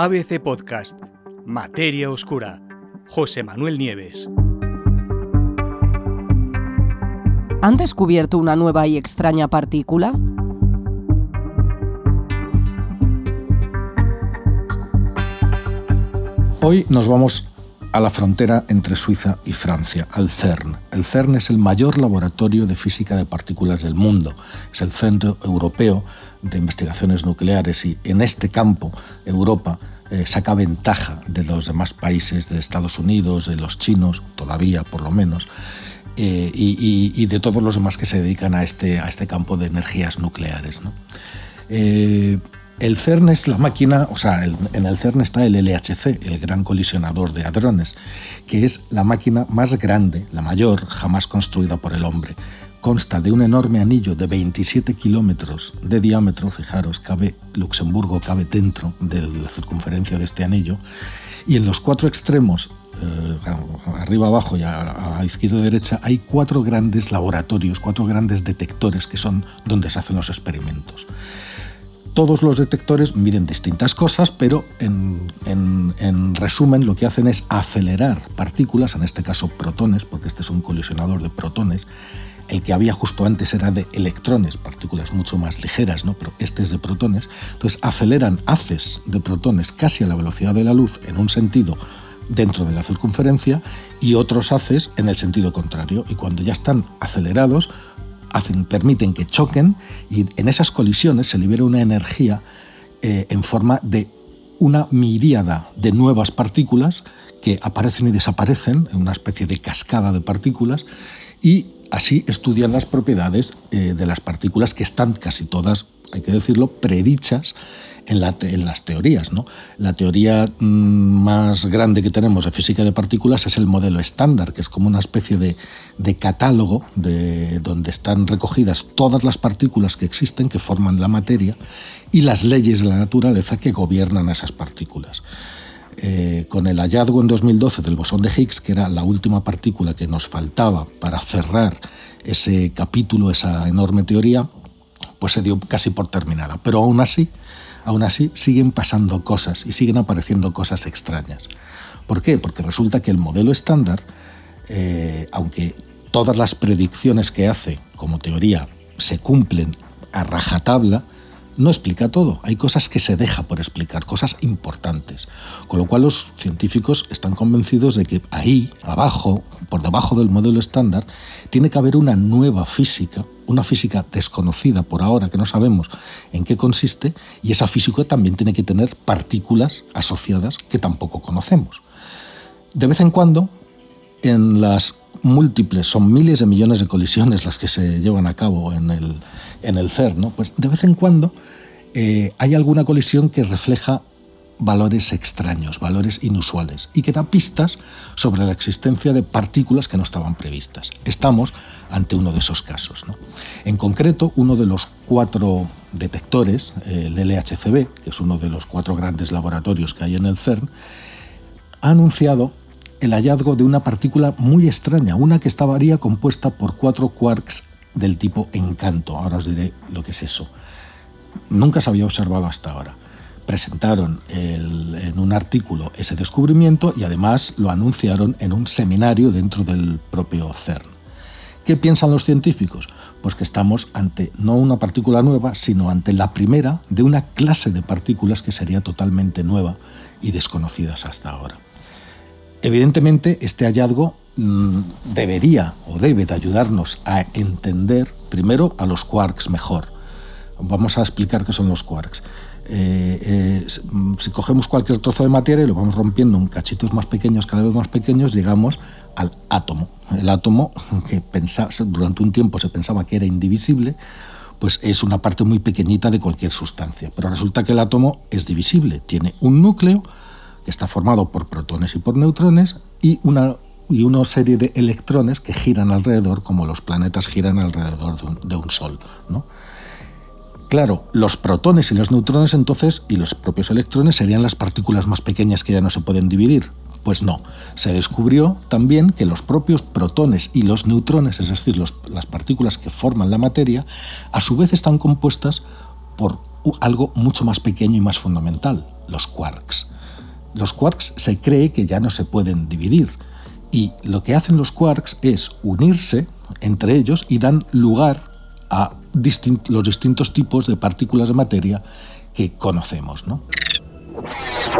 ABC Podcast, Materia Oscura, José Manuel Nieves. ¿Han descubierto una nueva y extraña partícula? Hoy nos vamos a la frontera entre Suiza y Francia, al CERN. El CERN es el mayor laboratorio de física de partículas del mundo. Es el Centro Europeo de Investigaciones Nucleares y en este campo Europa eh, saca ventaja de los demás países, de Estados Unidos, de los chinos, todavía por lo menos, eh, y, de todos los demás que se dedican a este, a este campo de energías nucleares. Eh, el CERN es la máquina, o sea, en el CERN está el LHC, el Gran Colisionador de Hadrones, que es la máquina más grande, la mayor jamás construida por el hombre. Consta de un enorme anillo de 27 kilómetros de diámetro, fijaros, cabe, Luxemburgo cabe dentro de la circunferencia de este anillo, y en los cuatro extremos eh, arriba, abajo y a, izquierda y derecha, hay cuatro grandes laboratorios, cuatro grandes detectores que son donde se hacen los experimentos. Todos los detectores miden distintas cosas, pero en, en, resumen lo que hacen es acelerar partículas, en este caso protones, porque este es un colisionador de protones, el que había justo antes era de electrones, partículas mucho más ligeras, ¿no? pero este es de protones. Entonces aceleran haces de protones casi a la velocidad de la luz en un sentido dentro de la circunferencia y otros haces en el sentido contrario. Y cuando ya están acelerados, permiten que choquen y en esas colisiones se libera una energía eh, en forma de una miríada de nuevas partículas que aparecen y desaparecen en una especie de cascada de partículas y así estudian las propiedades eh, de las partículas que están casi todas, hay que decirlo, predichas en, las teorías. ¿no? La teoría mm, más grande que tenemos de física de partículas es el modelo estándar, que es como una especie de, catálogo de, donde están recogidas todas las partículas que existen, que forman la materia, y las leyes de la naturaleza que gobiernan esas partículas. Eh, con el hallazgo en 2012 del bosón de Higgs, que era la última partícula que nos faltaba para cerrar ese capítulo, esa enorme teoría, pues se dio casi por terminada. Pero aún así, aún así siguen pasando cosas y siguen apareciendo cosas extrañas. ¿Por qué? Porque resulta que el modelo estándar, eh, aunque todas las predicciones que hace como teoría se cumplen a rajatabla, no explica todo. Hay cosas que se deja por explicar, cosas importantes. Con lo cual los científicos están convencidos de que ahí, abajo, por debajo del modelo estándar, tiene que haber una nueva física, una física desconocida por ahora, que no sabemos en qué consiste, y esa física también tiene que tener partículas asociadas que tampoco conocemos. De vez en cuando, en las múltiples, son miles de millones de colisiones las que se llevan a cabo en el, en el CERN, pues de vez en cuando eh, hay alguna colisión que refleja valores extraños, valores inusuales, y que da pistas sobre la existencia de partículas que no estaban previstas. Estamos ante uno de esos casos. En concreto, uno de los cuatro detectores, el LHCb, que es uno de los cuatro grandes laboratorios que hay en el CERN, ha anunciado el hallazgo de una partícula muy extraña, una que estaría compuesta por cuatro quarks del tipo encanto. Ahora os diré lo que es eso. Nunca se había observado hasta ahora. Presentaron en un artículo ese descubrimiento y además lo anunciaron en un seminario dentro del propio CERN. ¿Qué piensan los científicos? Pues que estamos ante no una partícula nueva, sino ante la primera de una clase de partículas que sería totalmente nueva y desconocidas hasta ahora. Evidentemente, este hallazgo mm, debería o debe de ayudarnos a entender primero a los quarks mejor, Vamos a explicar qué son los quarks. Eh, eh, si cogemos cualquier trozo de materia y lo vamos rompiendo en cachitos más pequeños, cada vez más pequeños, llegamos al átomo. El átomo, que durante un tiempo se pensaba que era indivisible, pues es una parte muy pequeñita de cualquier sustancia. Pero resulta que el átomo es divisible. Tiene un núcleo que está formado por protones y por neutrones y una, y una serie de electrones que giran alrededor, como los planetas giran alrededor de un, de un sol. ¿no? Claro, los protones y los neutrones entonces y los propios electrones serían las partículas más pequeñas que ya no se pueden dividir. Pues no, se descubrió también que los propios protones y los neutrones, es decir, las partículas que forman la materia, a su vez están compuestas por algo mucho más pequeño y más fundamental, los quarks. Los quarks se cree que ya no se pueden dividir y lo que hacen los quarks es unirse entre ellos y dan lugar a los distintos tipos de partículas de materia que conocemos. ¿no?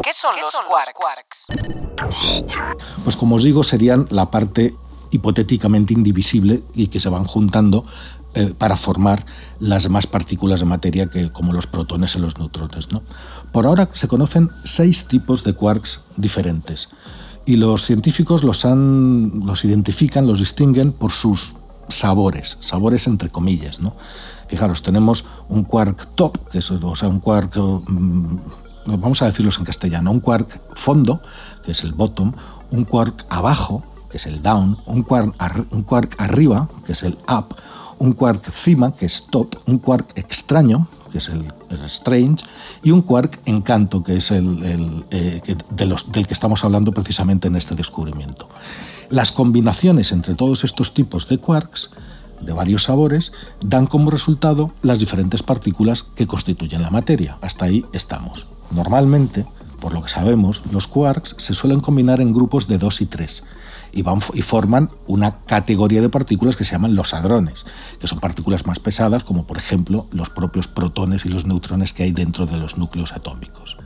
¿Qué son, los, quarks? Pues como os digo, serían la parte hipotéticamente indivisible y que se van juntando eh, para formar las demás partículas de materia que, como los protones y los neutrones. ¿no? Por ahora se conocen seis tipos de quarks diferentes y los científicos los, han, los identifican, los distinguen por sus sabores, sabores entre comillas. ¿no? Fijaros, tenemos un quark top, que es o sea, un quark, mm, vamos a decirlos en castellano, un quark fondo, que es el bottom, un quark abajo, que es el down, un quark, un quark arriba, que es el up, un quark cima, que es top, un quark extraño, que es el, strange, y un quark encanto, que es el, eh, de los, del que estamos hablando precisamente en este descubrimiento. Las combinaciones entre todos estos tipos de quarks, de varios sabores, dan como resultado las diferentes partículas que constituyen la materia. Hasta ahí estamos. Normalmente, por lo que sabemos, los quarks se suelen combinar en grupos de dos y tres y, van, y forman una categoría de partículas que se llaman los hadrones, que son partículas más pesadas, como por ejemplo los propios protones y los neutrones que hay dentro de los núcleos atómicos.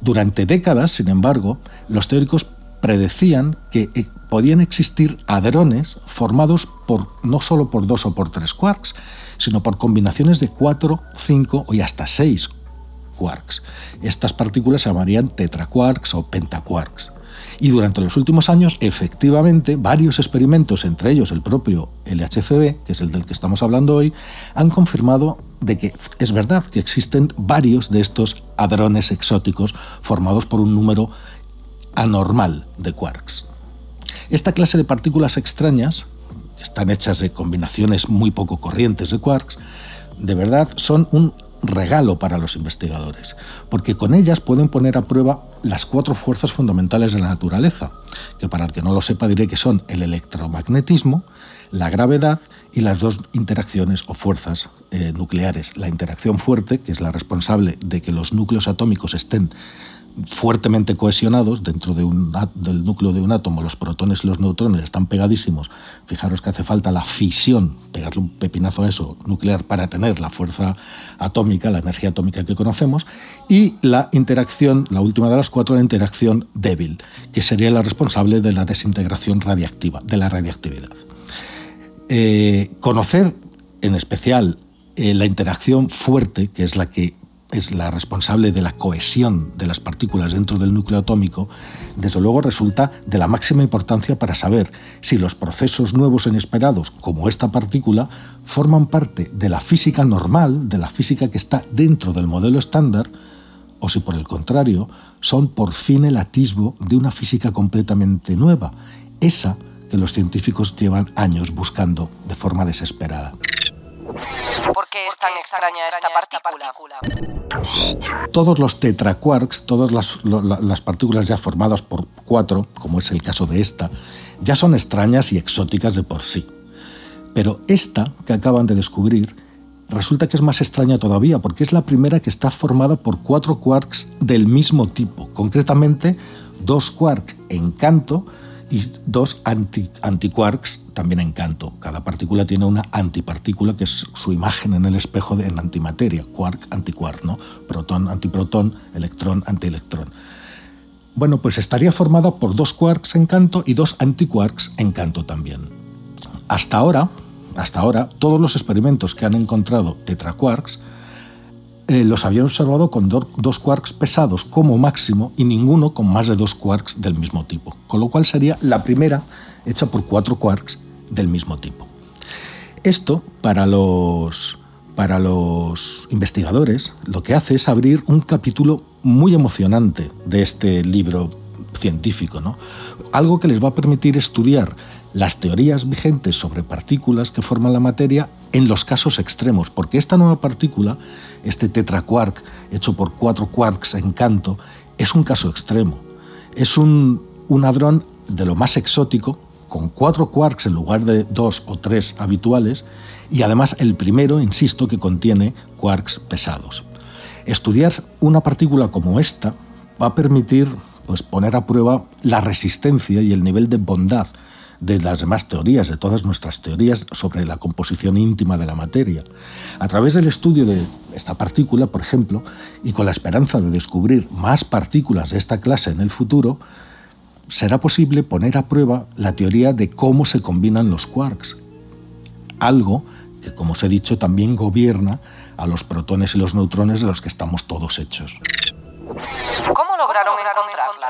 Durante décadas, sin embargo, los teóricos predecían que eh, podían existir hadrones formados por, no solo por dos o por tres quarks, sino por combinaciones de cuatro, cinco y hasta seis quarks. Estas partículas se llamarían tetraquarks o pentaquarks. Y durante los últimos años, efectivamente, varios experimentos, entre ellos el propio LHCb, que es el del que estamos hablando hoy, han confirmado de que es verdad que existen varios de estos hadrones exóticos formados por un número anormal de quarks. Esta clase de partículas extrañas, están hechas de combinaciones muy poco corrientes de quarks, de verdad son un regalo para los investigadores, porque con ellas pueden poner a prueba las cuatro fuerzas fundamentales de la naturaleza, que para el que no lo sepa diré que son el electromagnetismo, la gravedad y las dos interacciones o fuerzas eh, nucleares. La interacción fuerte, que es la responsable de que los núcleos atómicos estén fuertemente cohesionados dentro de un, del núcleo de un átomo, los protones y los neutrones están pegadísimos. Fijaros que hace falta la fisión, pegarle un pepinazo a eso nuclear para tener la fuerza atómica, la energía atómica que conocemos, y la interacción, la última de las cuatro, la interacción débil, que sería la responsable de la desintegración radiactiva, de la radiactividad. Eh, conocer en especial eh, la interacción fuerte, que es la que es la responsable de la cohesión de las partículas dentro del núcleo atómico, desde luego resulta de la máxima importancia para saber si los procesos nuevos e inesperados, como esta partícula, forman parte de la física normal, de la física que está dentro del modelo estándar, o si por el contrario son por fin el atisbo de una física completamente nueva, esa que los científicos llevan años buscando de forma desesperada. ¿Por qué es tan extraña esta partícula? Todos los tetraquarks, todas las, partículas ya formadas por cuatro, como es el caso de esta, ya son extrañas y exóticas de por sí. Pero esta que acaban de descubrir resulta que es más extraña todavía porque es la primera que está formada por cuatro quarks del mismo tipo, concretamente dos quarks en canto y dos anti, antiquarks también en canto. Cada partícula tiene una antipartícula, que es su imagen en el espejo de, en antimateria, quark, antiquark, ¿no? protón, antiprotón, electrón, antielectrón. Bueno, pues estaría formada por dos quarks en canto y dos antiquarks en canto también. Hasta ahora, hasta ahora, todos los experimentos que han encontrado tetraquarks eh, los habían observado con dos quarks pesados como máximo y ninguno con más de dos quarks del mismo tipo, con lo cual sería la primera hecha por cuatro quarks del mismo tipo. Esto, para los, para los investigadores, lo que hace es abrir un capítulo muy emocionante de este libro científico, ¿no? algo que les va a permitir estudiar las teorías vigentes sobre partículas que forman la materia en los casos extremos, porque esta nueva partícula este tetraquark hecho por cuatro quarks en canto, es un caso extremo. Es un, un de lo más exótico, con cuatro quarks en lugar de dos o tres habituales, y además el primero, insisto, que contiene quarks pesados. Estudiar una partícula como esta va a permitir pues, poner a prueba la resistencia y el nivel de bondad de las demás teorías, de todas nuestras teorías sobre la composición íntima de la materia. A través del estudio de esta partícula, por ejemplo, y con la esperanza de descubrir más partículas de esta clase en el futuro, será posible poner a prueba la teoría de cómo se combinan los quarks, algo que, como os he dicho, también gobierna a los protones y los neutrones de los que estamos todos hechos. ¿Cómo lograron encontrarla?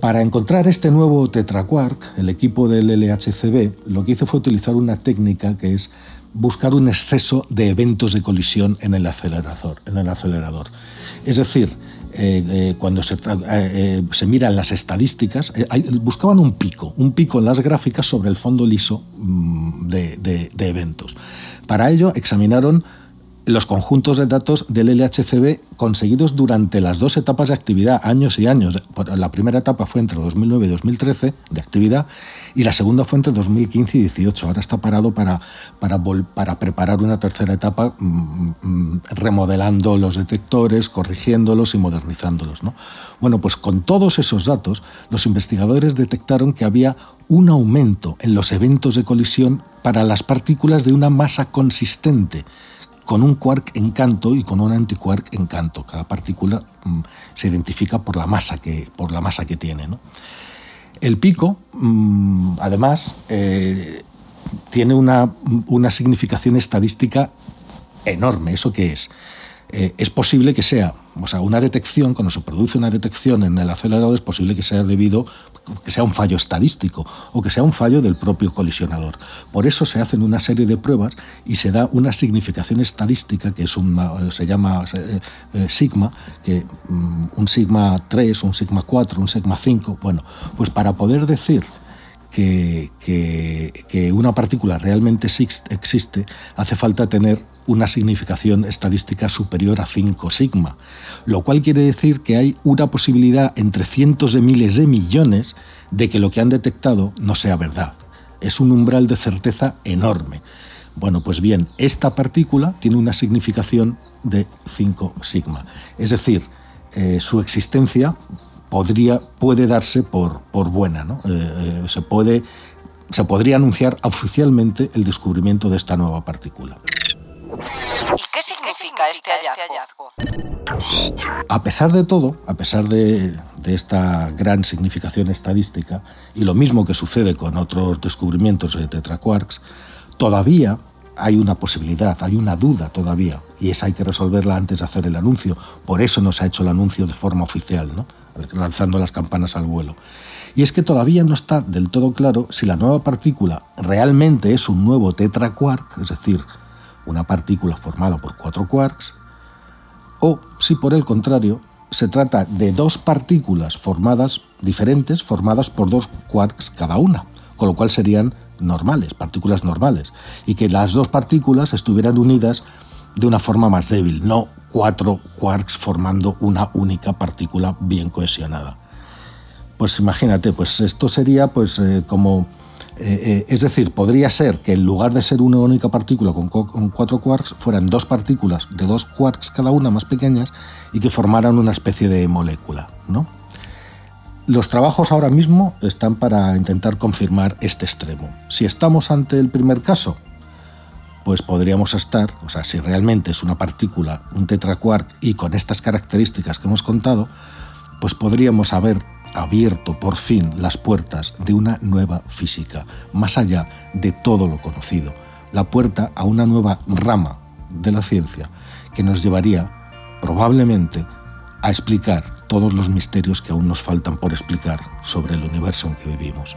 Para encontrar este nuevo tetraquark, el equipo del LHCb lo que hizo fue utilizar una técnica que es buscar un exceso de eventos de colisión en el acelerador. En el acelerador. Es decir, eh, eh, cuando se, eh, se, miran las estadísticas, buscaban un pico, un pico en las gráficas sobre el fondo liso mm, de eventos. Para ello examinaron los conjuntos de datos del LHCb conseguidos durante las dos etapas de actividad, años y años. La primera etapa fue entre 2009 y 2013 de actividad y la segunda fue entre 2015 y 2018. Ahora está parado para, para, para preparar una tercera etapa mm, mm, remodelando los detectores, corrigiéndolos y modernizándolos. ¿no? Bueno, pues con todos esos datos, los investigadores detectaron que había un aumento en los eventos de colisión para las partículas de una masa consistente con un quark en canto y con un antiquark en canto. Cada partícula mm, se identifica por la masa que, por la masa que tiene. El pico, mm, además, eh, tiene una, una significación estadística enorme. ¿Eso qué es? Eh, es posible que sea, o sea, una detección, cuando se produce una detección en el acelerador, es posible que sea debido, que sea un fallo estadístico o que sea un fallo del propio colisionador. Por eso se hacen una serie de pruebas y se da una significación estadística que es una, se llama eh, eh, sigma, que mm, un sigma 3, un sigma 4, un sigma 5, bueno, pues para poder decir que, una partícula realmente existe, hace falta tener una significación estadística superior a 5 sigma, lo cual quiere decir que hay una posibilidad entre cientos de miles de millones de que lo que han detectado no sea verdad. Es un umbral de certeza enorme. Bueno, pues bien, esta partícula tiene una significación de 5 sigma. Es decir, eh, su existencia podría, puede darse por, por buena. ¿no? Eh, eh, se, puede, se podría anunciar oficialmente el descubrimiento de esta nueva partícula. ¿Y qué significa este, este hallazgo? A pesar de todo, a pesar de, de, esta gran significación estadística, y lo mismo que sucede con otros descubrimientos de tetraquarks, todavía hay una posibilidad, hay una duda todavía, y esa hay que resolverla antes de hacer el anuncio. Por eso no se ha hecho el anuncio de forma oficial. ¿no? Lanzando las campanas al vuelo. Y es que todavía no está del todo claro si la nueva partícula realmente es un nuevo tetraquark, es decir, una partícula formada por cuatro quarks, o si por el contrario se trata de dos partículas formadas diferentes, formadas por dos quarks cada una, con lo cual serían normales, partículas normales, y que las dos partículas estuvieran unidas de una forma más débil, no cuatro quarks formando una única partícula bien cohesionada. Pues imagínate, pues esto sería pues eh, como... Eh, eh, es decir, podría ser que en lugar de ser una única partícula con, con, cuatro quarks, fueran dos partículas de dos quarks cada una más pequeñas y que formaran una especie de molécula. ¿no? Los trabajos ahora mismo están para intentar confirmar este extremo. Si estamos ante el primer caso, pues podríamos estar, o sea, si realmente es una partícula, un tetraquark y con estas características que hemos contado, pues podríamos haber abierto por fin las puertas de una nueva física, más allá de todo lo conocido, la puerta a una nueva rama de la ciencia que nos llevaría probablemente a explicar todos los misterios que aún nos faltan por explicar sobre el universo en que vivimos.